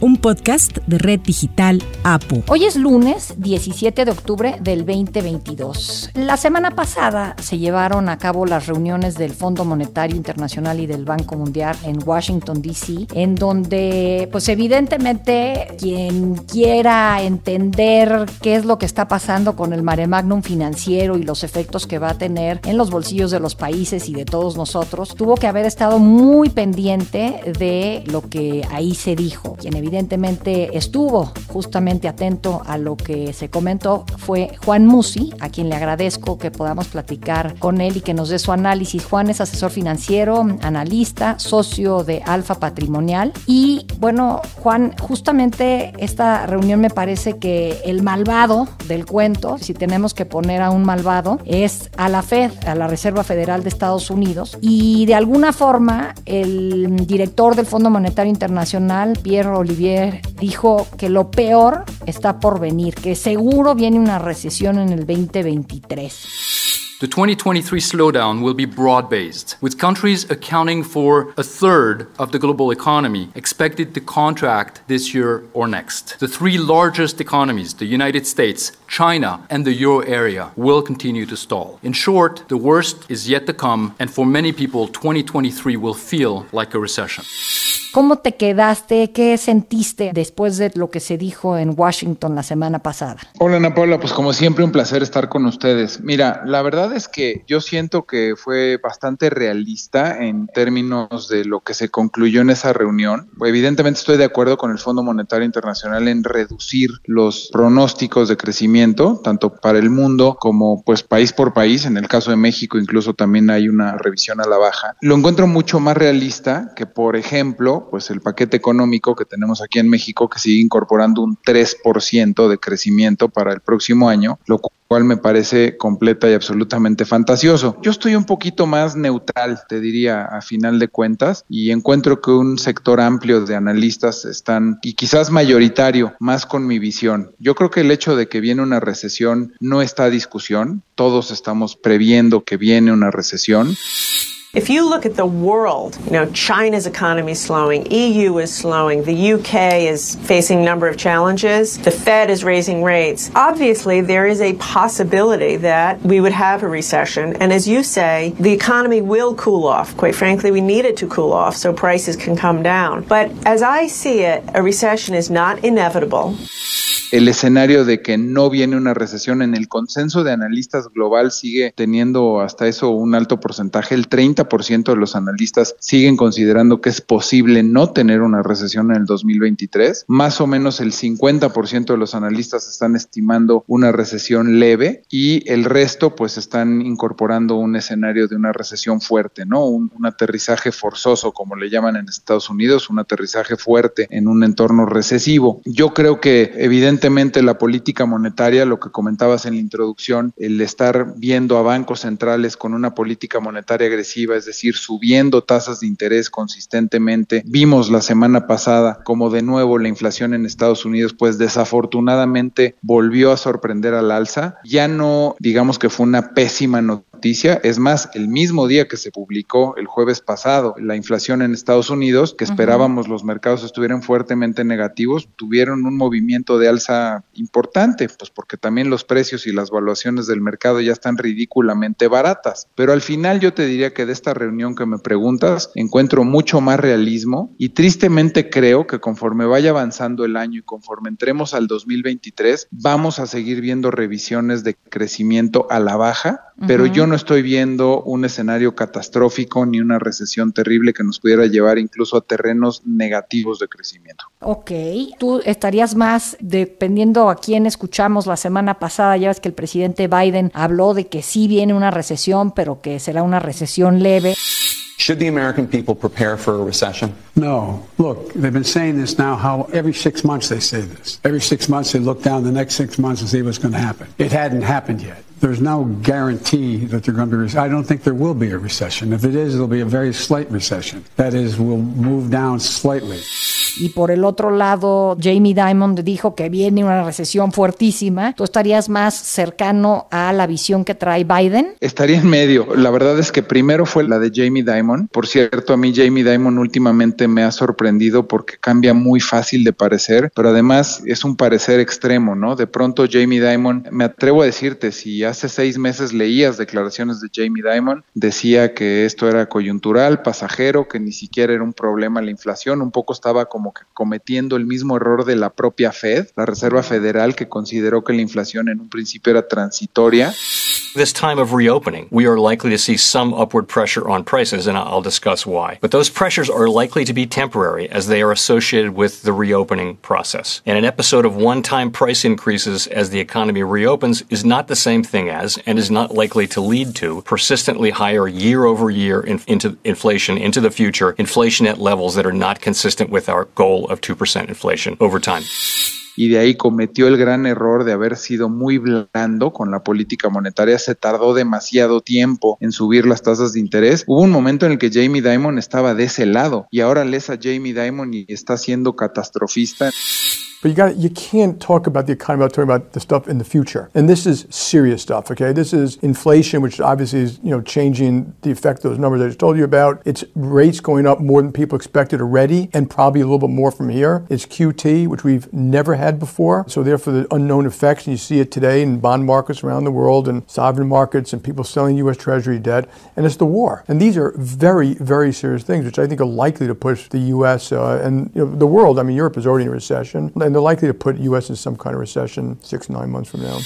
un podcast de Red Digital APU. Hoy es lunes 17 de octubre del 2022. La semana pasada se llevaron a cabo las reuniones del Fondo Monetario Internacional y del Banco Mundial en Washington, D.C., en donde, pues evidentemente, quien quiera entender qué es lo que está pasando con el mare magnum financiero y los efectos que va a tener en los bolsillos de los países y de todos nosotros, tuvo que haber estado muy pendiente de lo que ahí se dijo. Evidentemente estuvo justamente atento a lo que se comentó fue Juan Musi, a quien le agradezco que podamos platicar con él y que nos dé su análisis. Juan es asesor financiero, analista, socio de Alfa Patrimonial. Y bueno, Juan, justamente esta reunión me parece que el malvado del cuento, si tenemos que poner a un malvado, es a la Fed, a la Reserva Federal de Estados Unidos. Y de alguna forma, el director del Fondo Monetario Internacional, Pierre Olivier, dijo que lo peor está por venir, que seguro viene una recesión en el 2023. The 2023 slowdown will be broad based, with countries accounting for a third of the global economy expected to contract this year or next. The three largest economies, the United States, China, and the euro area, will continue to stall. In short, the worst is yet to come, and for many people, 2023 will feel like a recession. ¿Cómo te quedaste? ¿Qué sentiste después de lo que se dijo en Washington la semana pasada? Hola Ana Paula, pues como siempre un placer estar con ustedes. Mira, la verdad es que yo siento que fue bastante realista en términos de lo que se concluyó en esa reunión. Evidentemente estoy de acuerdo con el Fondo Monetario Internacional en reducir los pronósticos de crecimiento, tanto para el mundo como pues país por país. En el caso de México incluso también hay una revisión a la baja. Lo encuentro mucho más realista que, por ejemplo, pues el paquete económico que tenemos aquí en México que sigue incorporando un 3% de crecimiento para el próximo año, lo cual me parece completa y absolutamente fantasioso. Yo estoy un poquito más neutral, te diría, a final de cuentas, y encuentro que un sector amplio de analistas están, y quizás mayoritario, más con mi visión. Yo creo que el hecho de que viene una recesión no está a discusión, todos estamos previendo que viene una recesión. If you look at the world, you know, China's economy is slowing, EU is slowing, the UK is facing a number of challenges, the Fed is raising rates. Obviously, there is a possibility that we would have a recession. And as you say, the economy will cool off. Quite frankly, we need it to cool off so prices can come down. But as I see it, a recession is not inevitable. El escenario de que no viene una recesión en el consenso de analistas global sigue teniendo hasta eso un alto porcentaje. El 30% de los analistas siguen considerando que es posible no tener una recesión en el 2023. Más o menos el 50% de los analistas están estimando una recesión leve y el resto pues están incorporando un escenario de una recesión fuerte, ¿no? Un, un aterrizaje forzoso, como le llaman en Estados Unidos, un aterrizaje fuerte en un entorno recesivo. Yo creo que evidentemente Evidentemente la política monetaria, lo que comentabas en la introducción, el estar viendo a bancos centrales con una política monetaria agresiva, es decir, subiendo tasas de interés consistentemente. Vimos la semana pasada como de nuevo la inflación en Estados Unidos, pues desafortunadamente volvió a sorprender al alza. Ya no digamos que fue una pésima noticia es más, el mismo día que se publicó el jueves pasado la inflación en Estados Unidos, que esperábamos los mercados estuvieran fuertemente negativos, tuvieron un movimiento de alza importante, pues porque también los precios y las valuaciones del mercado ya están ridículamente baratas. Pero al final yo te diría que de esta reunión que me preguntas, encuentro mucho más realismo y tristemente creo que conforme vaya avanzando el año y conforme entremos al 2023, vamos a seguir viendo revisiones de crecimiento a la baja, pero yo no estoy viendo un escenario catastrófico ni una recesión terrible que nos pudiera llevar incluso a terrenos negativos de crecimiento. Ok, tú estarías más, dependiendo a quién escuchamos la semana pasada, ya ves que el presidente Biden habló de que sí viene una recesión, pero que será una recesión leve. Should the American people prepare for a recession? No. Look, they've been saying this now how every six months they say this. Every six months they look down the next six months and see what's going to happen. It hadn't happened yet. There's no guarantee that they're going to be. I don't think there will be a recession. If it is, it'll be a very slight recession. That is, we'll move down slightly. y por el otro lado Jamie Dimon dijo que viene una recesión fuertísima, ¿tú estarías más cercano a la visión que trae Biden? Estaría en medio. La verdad es que primero fue la de Jamie Dimon. Por cierto, a mí Jamie Dimon últimamente me ha sorprendido porque cambia muy fácil de parecer, pero además es un parecer extremo, ¿no? De pronto Jamie Dimon, me atrevo a decirte, si hace seis meses leías declaraciones de Jamie Dimon, decía que esto era coyuntural, pasajero, que ni siquiera era un problema la inflación, un poco estaba como que cometiendo el mismo error de la propia Fed, la Reserva Federal, que consideró que la inflación en un principio era transitoria. This time of reopening, we are likely to see some upward pressure on prices, and I'll discuss why. But those pressures are likely to be temporary as they are associated with the reopening process. And an episode of one time price increases as the economy reopens is not the same thing as, and is not likely to lead to, persistently higher year over year in, into inflation into the future, inflation at levels that are not consistent with our goal of 2% inflation over time. y de ahí cometió el gran error de haber sido muy blando con la política monetaria, se tardó demasiado tiempo en subir las tasas de interés. Hubo un momento en el que Jamie Dimon estaba de ese lado y ahora lees a Jamie Dimon y está siendo catastrofista. But you got you can't talk about the economy without talking about the stuff in the future. And this is serious stuff, okay? This is inflation, which obviously is, you know, changing the effect of those numbers I just told you about. It's rates going up more than people expected already, and probably a little bit more from here. It's QT, which we've never had before. So therefore the unknown effects, and you see it today in bond markets around the world and sovereign markets and people selling US Treasury debt. And it's the war. And these are very, very serious things, which I think are likely to push the US uh, and you know, the world. I mean, Europe is already in recession. They're likely to put U.S. in some kind of recession six, nine months from now.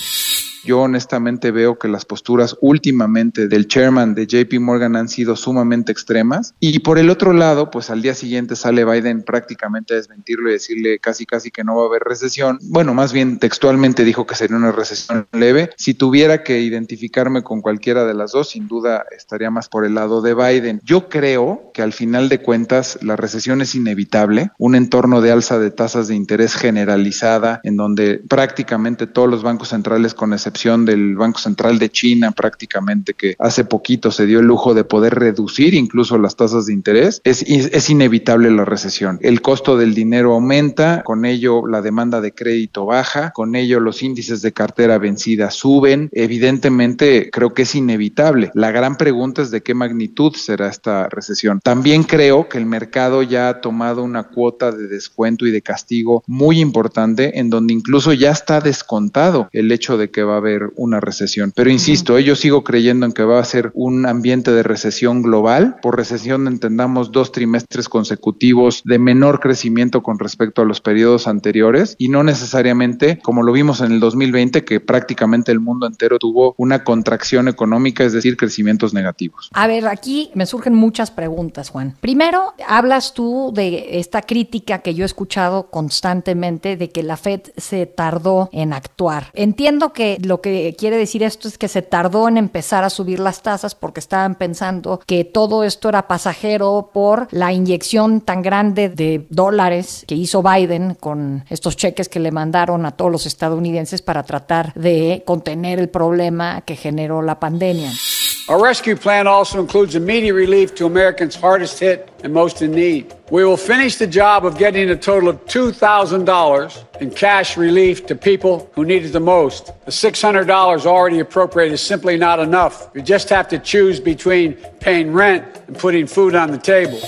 Yo honestamente veo que las posturas últimamente del chairman de JP Morgan han sido sumamente extremas. Y por el otro lado, pues al día siguiente sale Biden prácticamente a desmentirlo y decirle casi casi que no va a haber recesión. Bueno, más bien textualmente dijo que sería una recesión leve. Si tuviera que identificarme con cualquiera de las dos, sin duda estaría más por el lado de Biden. Yo creo que al final de cuentas la recesión es inevitable. Un entorno de alza de tasas de interés generalizada en donde prácticamente todos los bancos centrales con excepción del Banco Central de China prácticamente, que hace poquito se dio el lujo de poder reducir incluso las tasas de interés, es, es inevitable la recesión. El costo del dinero aumenta, con ello la demanda de crédito baja, con ello los índices de cartera vencida suben. Evidentemente creo que es inevitable. La gran pregunta es de qué magnitud será esta recesión. También creo que el mercado ya ha tomado una cuota de descuento y de castigo muy importante en donde incluso ya está descontado el hecho de que va a haber una recesión. Pero insisto, yo sigo creyendo en que va a ser un ambiente de recesión global. Por recesión entendamos dos trimestres consecutivos de menor crecimiento con respecto a los periodos anteriores y no necesariamente como lo vimos en el 2020 que prácticamente el mundo entero tuvo una contracción económica, es decir, crecimientos negativos. A ver, aquí me surgen muchas preguntas, Juan. Primero, hablas tú de esta crítica que yo he escuchado constantemente de que la Fed se tardó en actuar. Entiendo que lo que quiere decir esto es que se tardó en empezar a subir las tasas porque estaban pensando que todo esto era pasajero por la inyección tan grande de dólares que hizo Biden con estos cheques que le mandaron a todos los estadounidenses para tratar de contener el problema que generó la pandemia. Our rescue plan also includes immediate relief to Americans hardest hit and most in need. We will finish the job of getting a total of $2,000 in cash relief to people who need it the most. The $600 already appropriated is simply not enough. You just have to choose between paying rent and putting food on the table.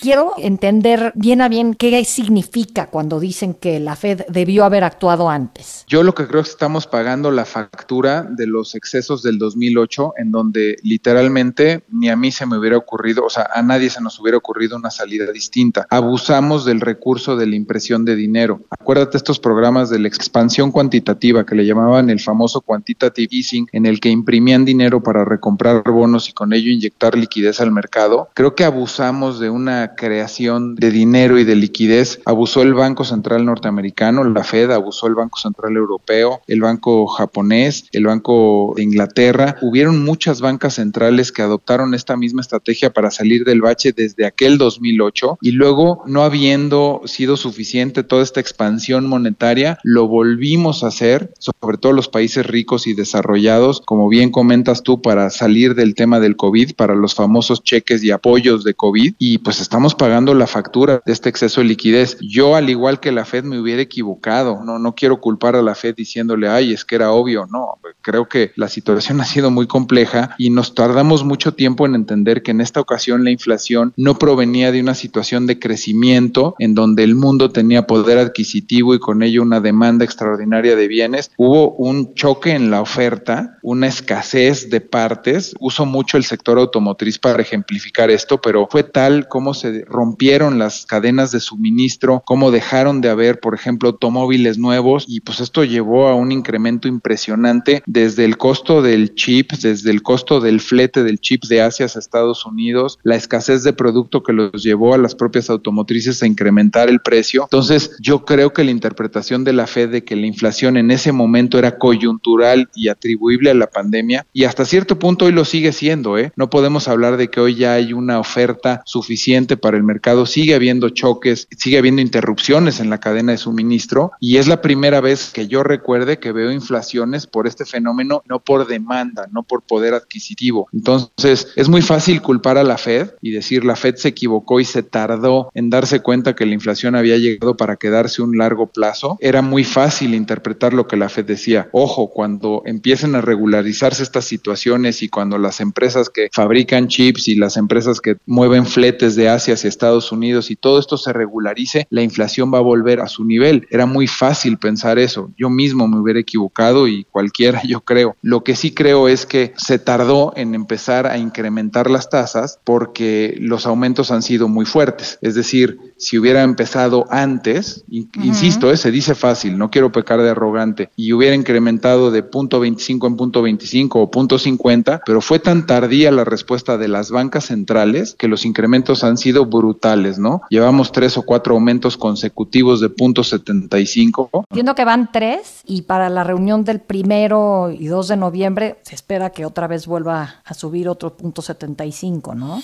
Quiero entender bien a bien qué significa cuando dicen que la Fed debió haber actuado antes. Yo lo que creo es que estamos pagando la factura de los excesos del 2008, en donde literalmente ni a mí se me hubiera ocurrido, o sea, a nadie se nos hubiera ocurrido una salida distinta. Abusamos del recurso de la impresión de dinero. Acuérdate estos programas de la expansión cuantitativa que le llamaban el famoso quantitative easing, en el que imprimían dinero para recomprar bonos y con ello inyectar liquidez al mercado. Creo que abusamos de una creación de dinero y de liquidez abusó el Banco Central norteamericano, la Fed, abusó el Banco Central europeo, el Banco japonés, el Banco de Inglaterra. Hubieron muchas bancas centrales que adoptaron esta misma estrategia para salir del bache desde aquel 2008 y luego, no habiendo sido suficiente toda esta expansión monetaria, lo volvimos a hacer, sobre todo los países ricos y desarrollados, como bien comentas tú, para salir del tema del COVID, para los famosos cheques y apoyos de COVID y pues estamos estamos pagando la factura de este exceso de liquidez. Yo, al igual que la Fed, me hubiera equivocado. No, no quiero culpar a la Fed diciéndole, ay, es que era obvio. No, creo que la situación ha sido muy compleja y nos tardamos mucho tiempo en entender que en esta ocasión la inflación no provenía de una situación de crecimiento en donde el mundo tenía poder adquisitivo y con ello una demanda extraordinaria de bienes. Hubo un choque en la oferta, una escasez de partes. Uso mucho el sector automotriz para ejemplificar esto, pero fue tal como se rompieron las cadenas de suministro, cómo dejaron de haber, por ejemplo, automóviles nuevos y pues esto llevó a un incremento impresionante desde el costo del chip, desde el costo del flete del chip de Asia a Estados Unidos, la escasez de producto que los llevó a las propias automotrices a incrementar el precio. Entonces, yo creo que la interpretación de la Fed de que la inflación en ese momento era coyuntural y atribuible a la pandemia, y hasta cierto punto hoy lo sigue siendo, ¿eh? No podemos hablar de que hoy ya hay una oferta suficiente para el mercado, sigue habiendo choques, sigue habiendo interrupciones en la cadena de suministro, y es la primera vez que yo recuerde que veo inflaciones por este fenómeno, no por demanda, no por poder adquisitivo. Entonces, es muy fácil culpar a la Fed y decir la Fed se equivocó y se tardó en darse cuenta que la inflación había llegado para quedarse un largo plazo. Era muy fácil interpretar lo que la Fed decía. Ojo, cuando empiecen a regularizarse estas situaciones y cuando las empresas que fabrican chips y las empresas que mueven fletes de Asia hacia Estados Unidos y todo esto se regularice, la inflación va a volver a su nivel. Era muy fácil pensar eso. Yo mismo me hubiera equivocado y cualquiera, yo creo. Lo que sí creo es que se tardó en empezar a incrementar las tasas porque los aumentos han sido muy fuertes. Es decir, si hubiera empezado antes, insisto, eh, se dice fácil, no quiero pecar de arrogante, y hubiera incrementado de punto 25 en punto 25 o punto 50, pero fue tan tardía la respuesta de las bancas centrales que los incrementos han sido brutales, ¿no? Llevamos tres o cuatro aumentos consecutivos de punto 75. Entiendo que van tres y para la reunión del primero y 2 de noviembre se espera que otra vez vuelva a subir otro punto 75, ¿no?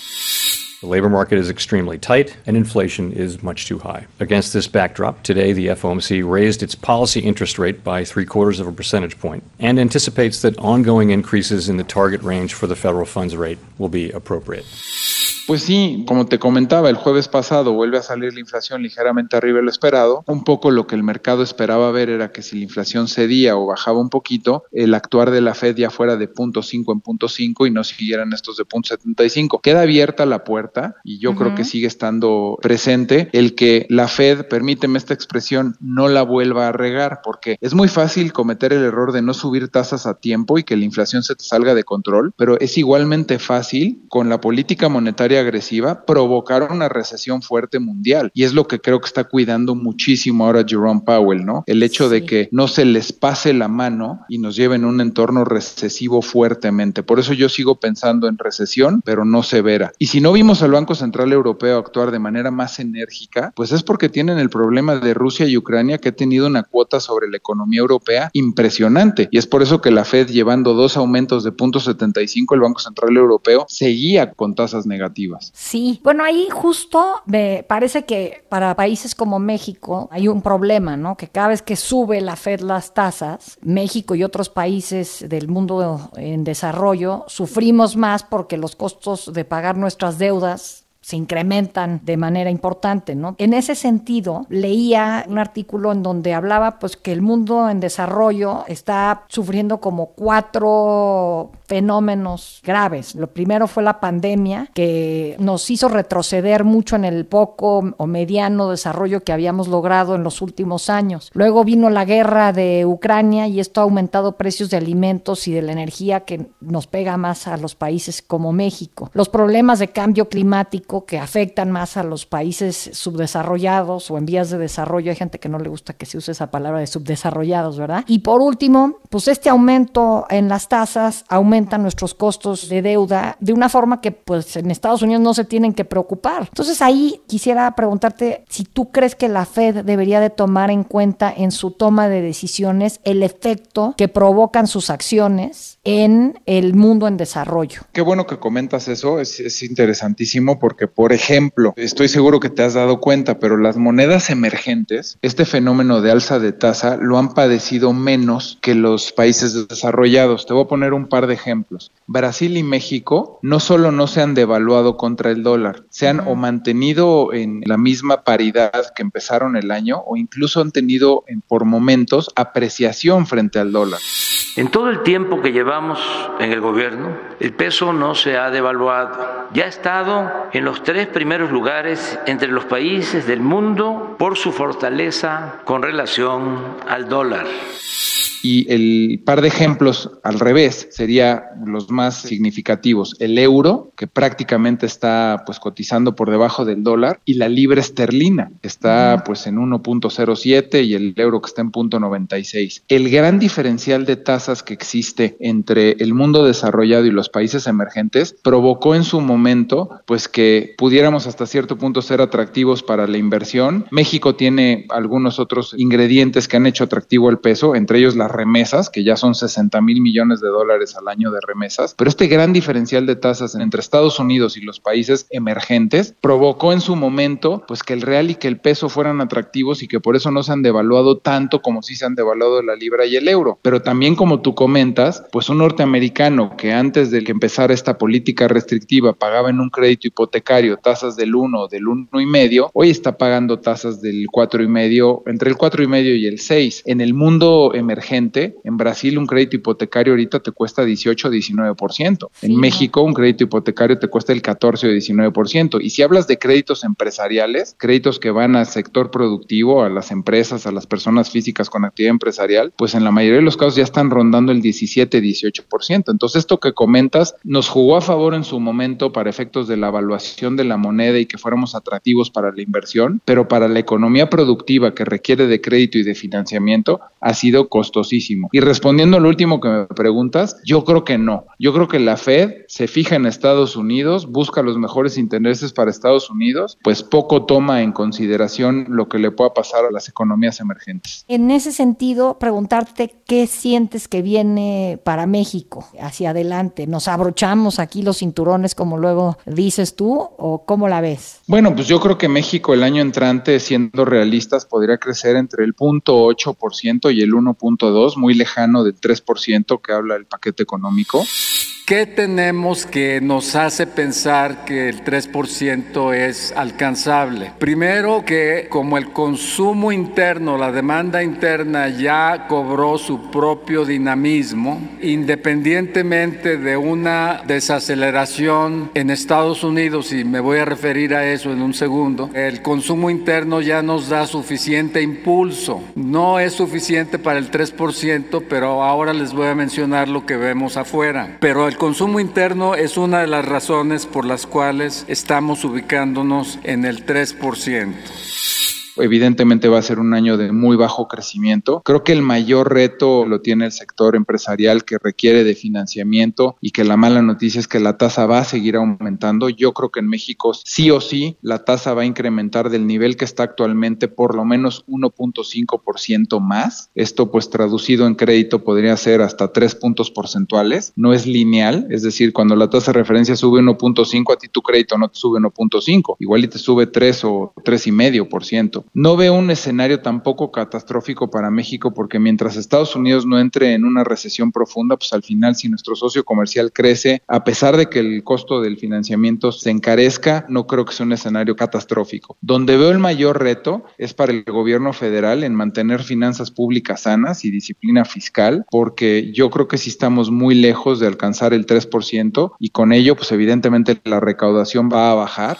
The labor market is extremely tight and inflation is much too high. Against this backdrop, today the FOMC raised its policy interest rate by three quarters of a percentage point and anticipates that ongoing increases in the target range for the federal funds rate will be appropriate. Pues sí, como te comentaba, el jueves pasado vuelve a salir la inflación ligeramente arriba de lo esperado. Un poco lo que el mercado esperaba ver era que si la inflación cedía o bajaba un poquito, el actuar de la Fed ya fuera de 0.5 en 0.5 y no siguieran estos de 0.75. Queda abierta la puerta y yo creo que sigue estando presente el que la Fed, permíteme esta expresión, no la vuelva a regar, porque es muy fácil cometer el error de no subir tasas a tiempo y que la inflación se te salga de control, pero es igualmente fácil con la política monetaria agresiva provocar una recesión fuerte mundial. Y es lo que creo que está cuidando muchísimo ahora Jerome Powell, ¿no? El hecho de que no se les pase la mano y nos lleven un entorno recesivo fuertemente. Por eso yo sigo pensando en recesión, pero no severa. Y si no vimos al Banco Central Europeo actuar de manera más enérgica, pues es porque tienen el problema de Rusia y Ucrania que ha tenido una cuota sobre la economía europea impresionante. Y es por eso que la Fed llevando dos aumentos de 0.75, el Banco Central Europeo seguía con tasas negativas. Sí, bueno, ahí justo me parece que para países como México hay un problema, ¿no? Que cada vez que sube la Fed las tasas, México y otros países del mundo en desarrollo sufrimos más porque los costos de pagar nuestras deudas se incrementan de manera importante, ¿no? En ese sentido, leía un artículo en donde hablaba pues que el mundo en desarrollo está sufriendo como cuatro fenómenos graves. Lo primero fue la pandemia, que nos hizo retroceder mucho en el poco o mediano desarrollo que habíamos logrado en los últimos años. Luego vino la guerra de Ucrania y esto ha aumentado precios de alimentos y de la energía que nos pega más a los países como México. Los problemas de cambio climático que afectan más a los países subdesarrollados o en vías de desarrollo. Hay gente que no le gusta que se use esa palabra de subdesarrollados, ¿verdad? Y por último, pues este aumento en las tasas aumenta nuestros costos de deuda de una forma que pues en Estados Unidos no se tienen que preocupar. Entonces ahí quisiera preguntarte si tú crees que la Fed debería de tomar en cuenta en su toma de decisiones el efecto que provocan sus acciones en el mundo en desarrollo. Qué bueno que comentas eso, es, es interesantísimo porque porque, por ejemplo, estoy seguro que te has dado cuenta, pero las monedas emergentes, este fenómeno de alza de tasa, lo han padecido menos que los países desarrollados. Te voy a poner un par de ejemplos. Brasil y México no solo no se han devaluado contra el dólar, se han o mantenido en la misma paridad que empezaron el año o incluso han tenido en, por momentos apreciación frente al dólar. En todo el tiempo que llevamos en el gobierno, el peso no se ha devaluado. Ya ha estado en los tres primeros lugares entre los países del mundo por su fortaleza con relación al dólar. Y el par de ejemplos al revés sería los más significativos. El euro, que prácticamente está pues cotizando por debajo del dólar, y la libra esterlina, que está pues en 1.07 y el euro que está en 0.96. El gran diferencial de tasas que existe entre el mundo desarrollado y los países emergentes provocó en su momento pues que pudiéramos hasta cierto punto ser atractivos para la inversión. México tiene algunos otros ingredientes que han hecho atractivo el peso, entre ellos la remesas, que ya son 60 mil millones de dólares al año de remesas, pero este gran diferencial de tasas entre Estados Unidos y los países emergentes provocó en su momento pues que el real y que el peso fueran atractivos y que por eso no se han devaluado tanto como si se han devaluado la libra y el euro. Pero también como tú comentas, pues un norteamericano que antes de que empezara esta política restrictiva pagaba en un crédito hipotecario tasas del 1 del uno y medio, hoy está pagando tasas del cuatro y medio, entre el cuatro y medio y el 6. En el mundo emergente en Brasil un crédito hipotecario ahorita te cuesta 18 o 19%. En México un crédito hipotecario te cuesta el 14 o 19%. Y si hablas de créditos empresariales, créditos que van al sector productivo, a las empresas, a las personas físicas con actividad empresarial, pues en la mayoría de los casos ya están rondando el 17, 18%. Entonces esto que comentas nos jugó a favor en su momento para efectos de la evaluación de la moneda y que fuéramos atractivos para la inversión, pero para la economía productiva que requiere de crédito y de financiamiento ha sido costosísimo y respondiendo al último que me preguntas, yo creo que no. Yo creo que la Fed se fija en Estados Unidos, busca los mejores intereses para Estados Unidos, pues poco toma en consideración lo que le pueda pasar a las economías emergentes. En ese sentido, preguntarte qué sientes que viene para México hacia adelante. ¿Nos abrochamos aquí los cinturones como luego dices tú o cómo la ves? Bueno, pues yo creo que México el año entrante, siendo realistas, podría crecer entre el 0.8% y el 1.2% muy lejano del 3% que habla el paquete económico. ¿Qué tenemos que nos hace pensar que el 3% es alcanzable? Primero que como el consumo interno, la demanda interna ya cobró su propio dinamismo, independientemente de una desaceleración en Estados Unidos, y me voy a referir a eso en un segundo, el consumo interno ya nos da suficiente impulso. No es suficiente para el 3%, pero ahora les voy a mencionar lo que vemos afuera. Pero el consumo interno es una de las razones por las cuales estamos ubicándonos en el 3% evidentemente va a ser un año de muy bajo crecimiento. Creo que el mayor reto lo tiene el sector empresarial que requiere de financiamiento y que la mala noticia es que la tasa va a seguir aumentando. Yo creo que en México sí o sí la tasa va a incrementar del nivel que está actualmente por lo menos 1.5% más. Esto pues traducido en crédito podría ser hasta 3 puntos porcentuales. No es lineal, es decir, cuando la tasa de referencia sube 1.5 a ti tu crédito no te sube 1.5, igual y te sube 3 o 3,5%. No veo un escenario tampoco catastrófico para México porque mientras Estados Unidos no entre en una recesión profunda, pues al final si nuestro socio comercial crece, a pesar de que el costo del financiamiento se encarezca, no creo que sea un escenario catastrófico. Donde veo el mayor reto es para el gobierno federal en mantener finanzas públicas sanas y disciplina fiscal, porque yo creo que sí estamos muy lejos de alcanzar el 3% y con ello, pues evidentemente la recaudación va a bajar.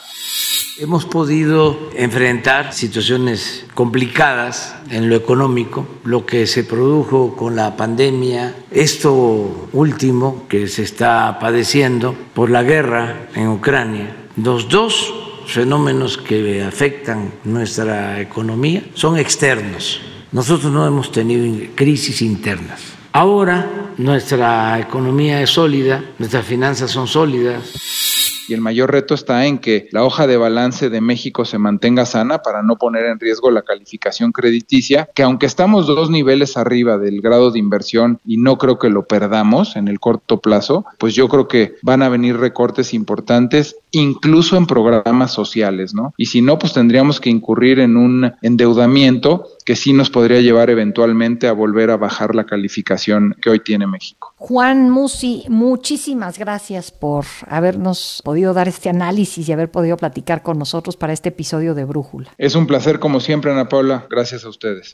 Hemos podido enfrentar situaciones complicadas en lo económico, lo que se produjo con la pandemia, esto último que se está padeciendo por la guerra en Ucrania, los dos fenómenos que afectan nuestra economía son externos. Nosotros no hemos tenido crisis internas. Ahora nuestra economía es sólida, nuestras finanzas son sólidas y el mayor reto está en que la hoja de balance de México se mantenga sana para no poner en riesgo la calificación crediticia, que aunque estamos dos niveles arriba del grado de inversión y no creo que lo perdamos en el corto plazo, pues yo creo que van a venir recortes importantes incluso en programas sociales, ¿no? Y si no, pues tendríamos que incurrir en un endeudamiento que sí nos podría llevar eventualmente a volver a bajar la calificación que hoy tiene México. Juan Musi, muchísimas gracias por habernos podido dar este análisis y haber podido platicar con nosotros para este episodio de Brújula. Es un placer como siempre, Ana Paula. Gracias a ustedes.